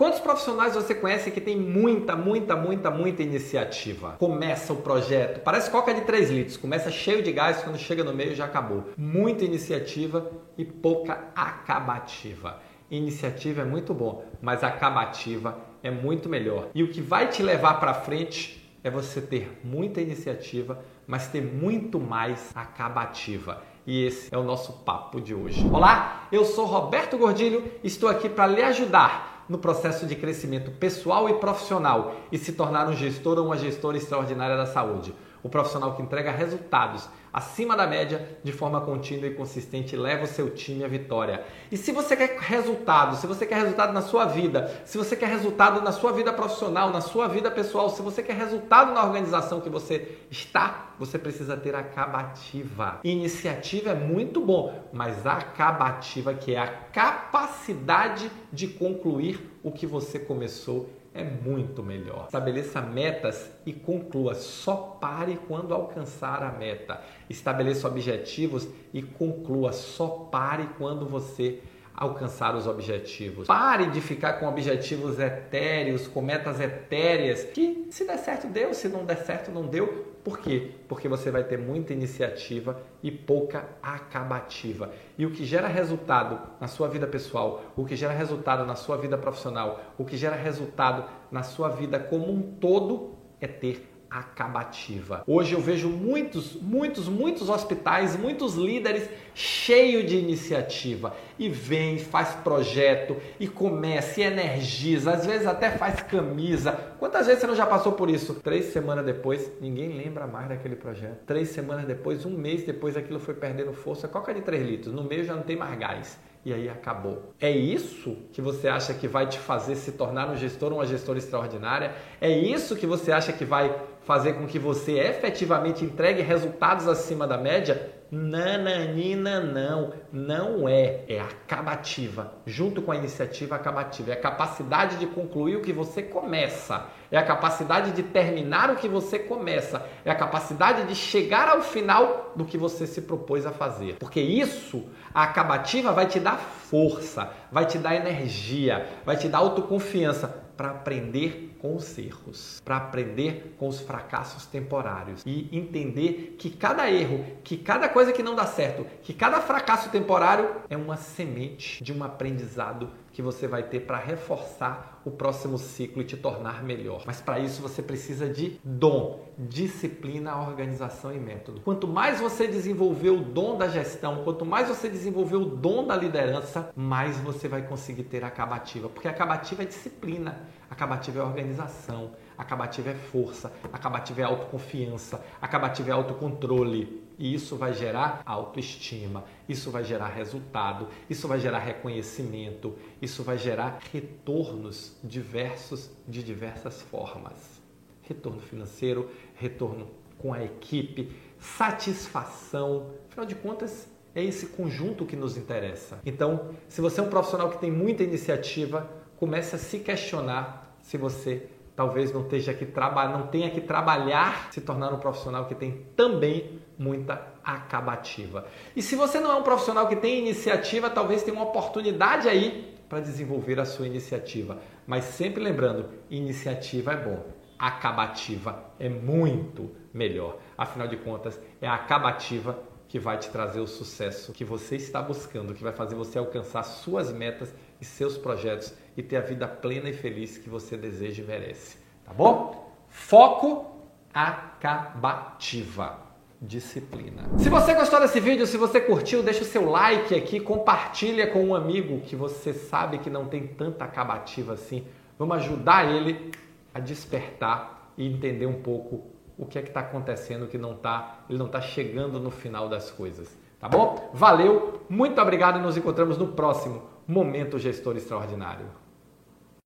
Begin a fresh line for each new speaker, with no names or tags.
Quantos profissionais você conhece que tem muita, muita, muita, muita iniciativa? Começa o projeto, parece coca de 3 litros, começa cheio de gás, quando chega no meio já acabou. Muita iniciativa e pouca acabativa. Iniciativa é muito bom, mas acabativa é muito melhor. E o que vai te levar para frente é você ter muita iniciativa, mas ter muito mais acabativa. E esse é o nosso papo de hoje. Olá, eu sou Roberto Gordilho, estou aqui para lhe ajudar no processo de crescimento pessoal e profissional e se tornar um gestor ou uma gestora extraordinária da saúde. O profissional que entrega resultados acima da média de forma contínua e consistente leva o seu time à vitória. E se você quer resultado, se você quer resultado na sua vida, se você quer resultado na sua vida profissional, na sua vida pessoal, se você quer resultado na organização que você está, você precisa ter acabativa. Iniciativa é muito bom, mas acabativa que é a capacidade de concluir o que você começou é muito melhor. Estabeleça metas e conclua. Só pare quando alcançar a meta. Estabeleça objetivos e conclua. Só pare quando você os objetivos. Pare de ficar com objetivos etéreos, com metas etéreas, que se der certo deu, se não der certo não deu. Por quê? Porque você vai ter muita iniciativa e pouca acabativa. E o que gera resultado na sua vida pessoal, o que gera resultado na sua vida profissional, o que gera resultado na sua vida como um todo é ter acabativa. Hoje eu vejo muitos, muitos, muitos hospitais, muitos líderes cheios de iniciativa e vem, faz projeto e começa e energiza, às vezes até faz camisa. Quantas vezes você não já passou por isso? Três semanas depois, ninguém lembra mais daquele projeto. Três semanas depois, um mês depois, aquilo foi perdendo força. Coca de 3 litros, no meio já não tem mais gás e aí acabou. É isso que você acha que vai te fazer se tornar um gestor uma gestora extraordinária? É isso que você acha que vai fazer com que você efetivamente entregue resultados acima da média? Nananina, não, não é. É acabativa. Junto com a iniciativa acabativa. É a capacidade de concluir o que você começa. É a capacidade de terminar o que você começa. É a capacidade de chegar ao final do que você se propôs a fazer. Porque isso, a acabativa vai te dar força, vai te dar energia, vai te dar autoconfiança para aprender com os erros, para aprender com os fracassos temporários e entender que cada erro, que cada coisa que não dá certo, que cada fracasso temporário é uma semente de um aprendizado que você vai ter para reforçar o próximo ciclo e te tornar melhor. Mas para isso você precisa de dom, disciplina, organização e método. Quanto mais você desenvolver o dom da gestão, quanto mais você desenvolver o dom da liderança, mais você vai conseguir ter acabativa, porque acabativa é disciplina, a acabativa é organização, a acabativa é força, a acabativa é autoconfiança, a acabativa é autocontrole. E isso vai gerar autoestima, isso vai gerar resultado, isso vai gerar reconhecimento, isso vai gerar retornos diversos de diversas formas. Retorno financeiro, retorno com a equipe, satisfação. Afinal de contas, é esse conjunto que nos interessa. Então, se você é um profissional que tem muita iniciativa, comece a se questionar se você talvez não, esteja que não tenha que trabalhar se tornar um profissional que tem também muita acabativa. E se você não é um profissional que tem iniciativa, talvez tenha uma oportunidade aí para desenvolver a sua iniciativa. Mas sempre lembrando, iniciativa é bom, acabativa é muito melhor. Afinal de contas, é a acabativa que vai te trazer o sucesso que você está buscando, que vai fazer você alcançar suas metas e seus projetos e ter a vida plena e feliz que você deseja e merece. Tá bom? Foco acabativa disciplina. Se você gostou desse vídeo, se você curtiu, deixa o seu like aqui, compartilha com um amigo que você sabe que não tem tanta acabativa assim. Vamos ajudar ele a despertar e entender um pouco o que é que está acontecendo, que não tá, ele não está chegando no final das coisas. Tá bom? Valeu, muito obrigado e nos encontramos no próximo Momento Gestor Extraordinário.